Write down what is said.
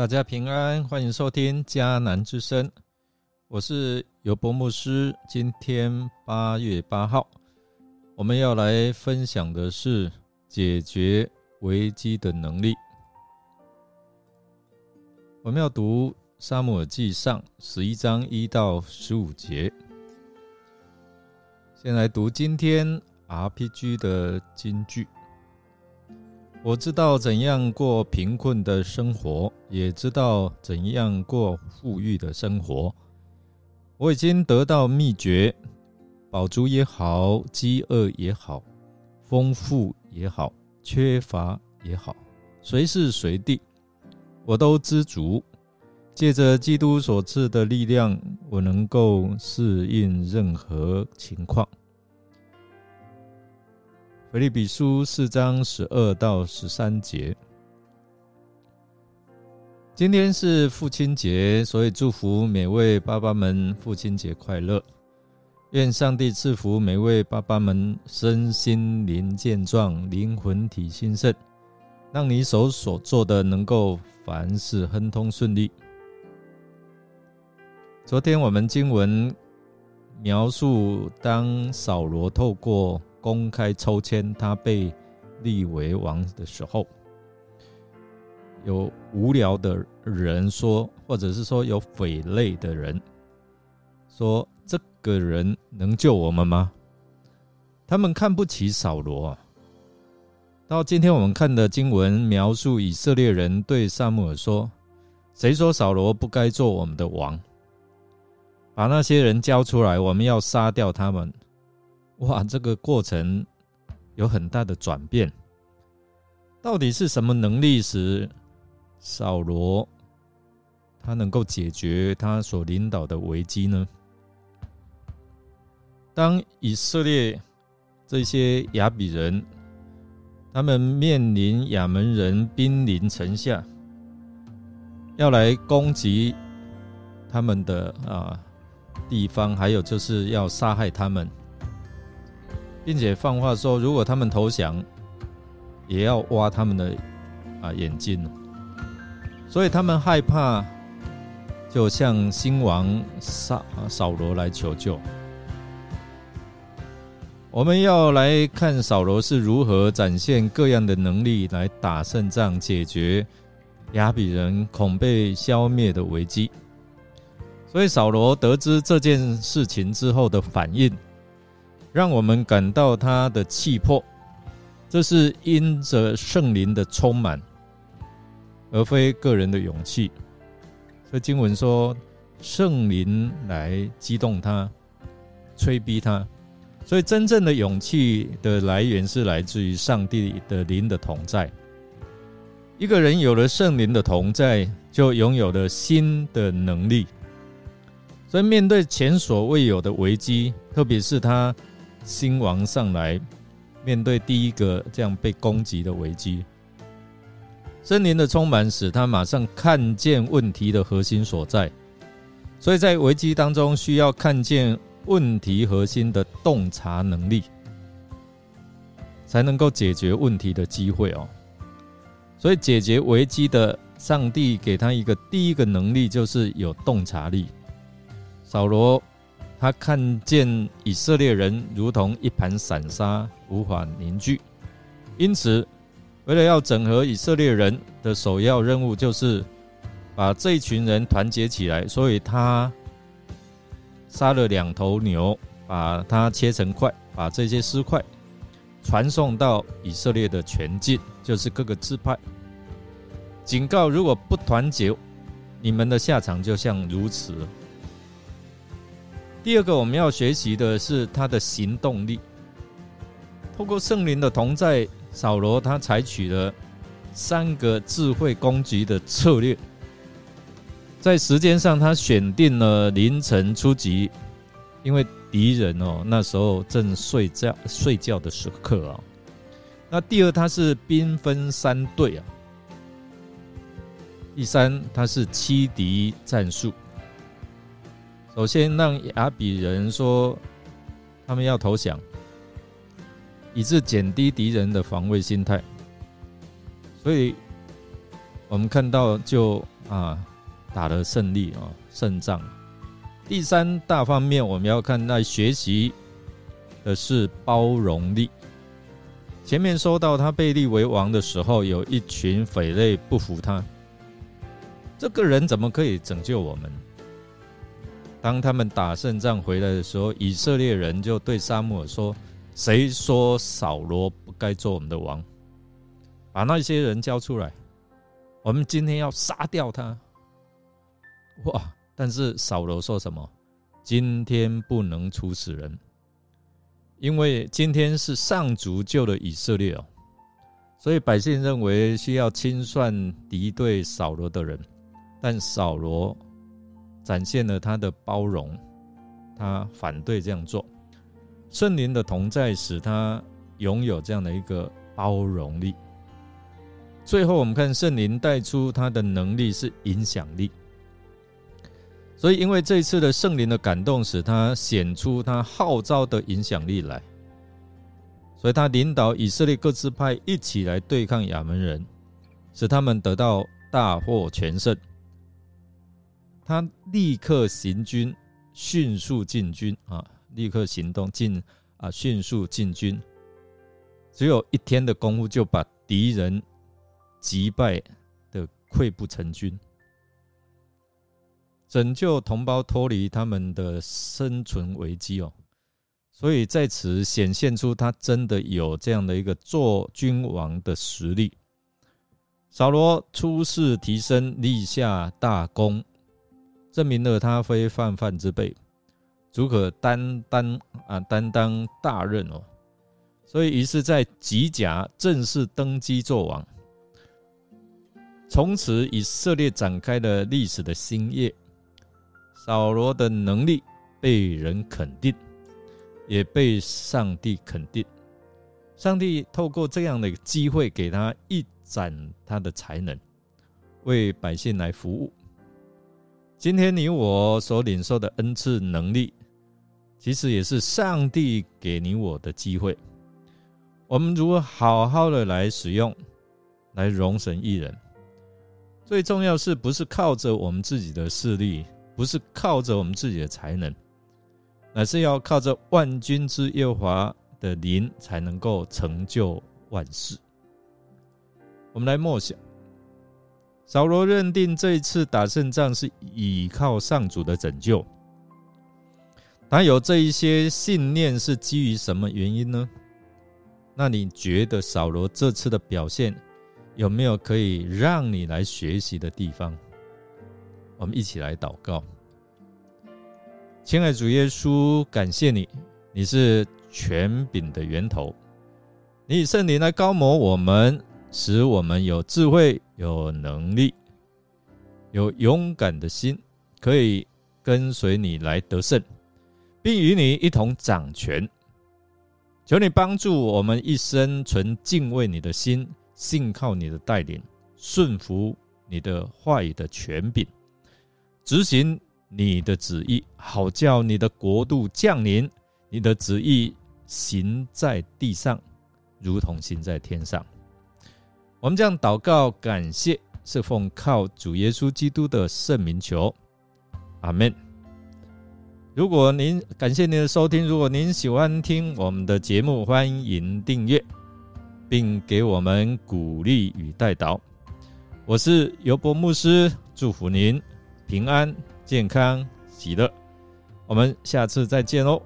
大家平安，欢迎收听迦南之声，我是尤博牧师。今天八月八号，我们要来分享的是解决危机的能力。我们要读《沙漠耳记上》十一章一到十五节。先来读今天 RPG 的金句。我知道怎样过贫困的生活，也知道怎样过富裕的生活。我已经得到秘诀，饱足也好，饥饿也好，丰富也好，缺乏也好，随时随地，我都知足。借着基督所赐的力量，我能够适应任何情况。腓立比书四章十二到十三节。今天是父亲节，所以祝福每位爸爸们父亲节快乐。愿上帝赐福每位爸爸们身心灵健壮，灵魂体兴盛，让你手所做的能够凡事亨通顺利。昨天我们经文描述，当扫罗透过。公开抽签，他被立为王的时候，有无聊的人说，或者是说有匪类的人说，这个人能救我们吗？他们看不起扫罗。到今天我们看的经文描述以色列人对萨姆尔说：“谁说扫罗不该做我们的王？把那些人交出来，我们要杀掉他们。”哇，这个过程有很大的转变。到底是什么能力使扫罗他能够解决他所领导的危机呢？当以色列这些亚比人他们面临亚门人兵临城下，要来攻击他们的啊地方，还有就是要杀害他们。并且放话说，如果他们投降，也要挖他们的啊眼睛。所以他们害怕，就向新王扫扫罗来求救。我们要来看扫罗是如何展现各样的能力来打胜仗，解决亚比人恐被消灭的危机。所以扫罗得知这件事情之后的反应。让我们感到他的气魄，这是因着圣灵的充满，而非个人的勇气。所以经文说，圣灵来激动他，催逼他。所以真正的勇气的来源是来自于上帝的灵的同在。一个人有了圣灵的同在，就拥有了新的能力。所以面对前所未有的危机，特别是他。新王上来，面对第一个这样被攻击的危机，森林的充满使他马上看见问题的核心所在，所以在危机当中需要看见问题核心的洞察能力，才能够解决问题的机会哦。所以解决危机的上帝给他一个第一个能力，就是有洞察力。扫罗。他看见以色列人如同一盘散沙，无法凝聚，因此，为了要整合以色列人的首要任务，就是把这一群人团结起来。所以他杀了两头牛，把它切成块，把这些尸块传送到以色列的全境，就是各个支派，警告：如果不团结，你们的下场就像如此。第二个我们要学习的是他的行动力。透过圣灵的同在，扫罗他采取了三个智慧攻击的策略。在时间上，他选定了凌晨出击，因为敌人哦那时候正睡觉睡觉的时刻啊。那第二，他是兵分三队啊。第三，他是欺敌战术。首先让亚比人说他们要投降，以致减低敌人的防卫心态。所以，我们看到就啊，打了胜利啊，胜仗。第三大方面，我们要看那学习的是包容力。前面说到他被立为王的时候，有一群匪类不服他，这个人怎么可以拯救我们？当他们打胜仗回来的时候，以色列人就对沙漠说：“谁说扫罗不该做我们的王？把那些人交出来，我们今天要杀掉他。”哇！但是扫罗说什么？今天不能处死人，因为今天是上主救了以色列哦，所以百姓认为需要清算敌对扫罗的人，但扫罗。展现了他的包容，他反对这样做。圣灵的同在使他拥有这样的一个包容力。最后，我们看圣灵带出他的能力是影响力。所以，因为这一次的圣灵的感动，使他显出他号召的影响力来。所以他领导以色列各支派一起来对抗亚门人，使他们得到大获全胜。他立刻行军，迅速进军啊！立刻行动进啊！迅速进军，只有一天的功夫就把敌人击败的溃不成军，拯救同胞脱离他们的生存危机哦！所以在此显现出他真的有这样的一个做君王的实力。扫罗出世提升，立下大功。证明了他非泛泛之辈，足可担当啊担当大任哦。所以于是，在吉甲正式登基做王，从此以色列展开了历史的新页。扫罗的能力被人肯定，也被上帝肯定。上帝透过这样的机会，给他一展他的才能，为百姓来服务。今天你我所领受的恩赐能力，其实也是上帝给你我的机会。我们如何好好的来使用，来容神一人？最重要是不是靠着我们自己的势力，不是靠着我们自己的才能，乃是要靠着万军之耶华的灵，才能够成就万事。我们来默想。扫罗认定这一次打胜仗是倚靠上主的拯救，他有这一些信念是基于什么原因呢？那你觉得扫罗这次的表现有没有可以让你来学习的地方？我们一起来祷告，亲爱主耶稣，感谢你，你是权柄的源头，你以圣灵来高摩我们。使我们有智慧、有能力、有勇敢的心，可以跟随你来得胜，并与你一同掌权。求你帮助我们一生存敬畏你的心，信靠你的带领，顺服你的话语的权柄，执行你的旨意，好叫你的国度降临，你的旨意行在地上，如同行在天上。我们这样祷告，感谢是奉靠主耶稣基督的圣名求，阿门。如果您感谢您的收听，如果您喜欢听我们的节目，欢迎订阅，并给我们鼓励与代祷。我是尤伯牧师，祝福您平安、健康、喜乐。我们下次再见喽。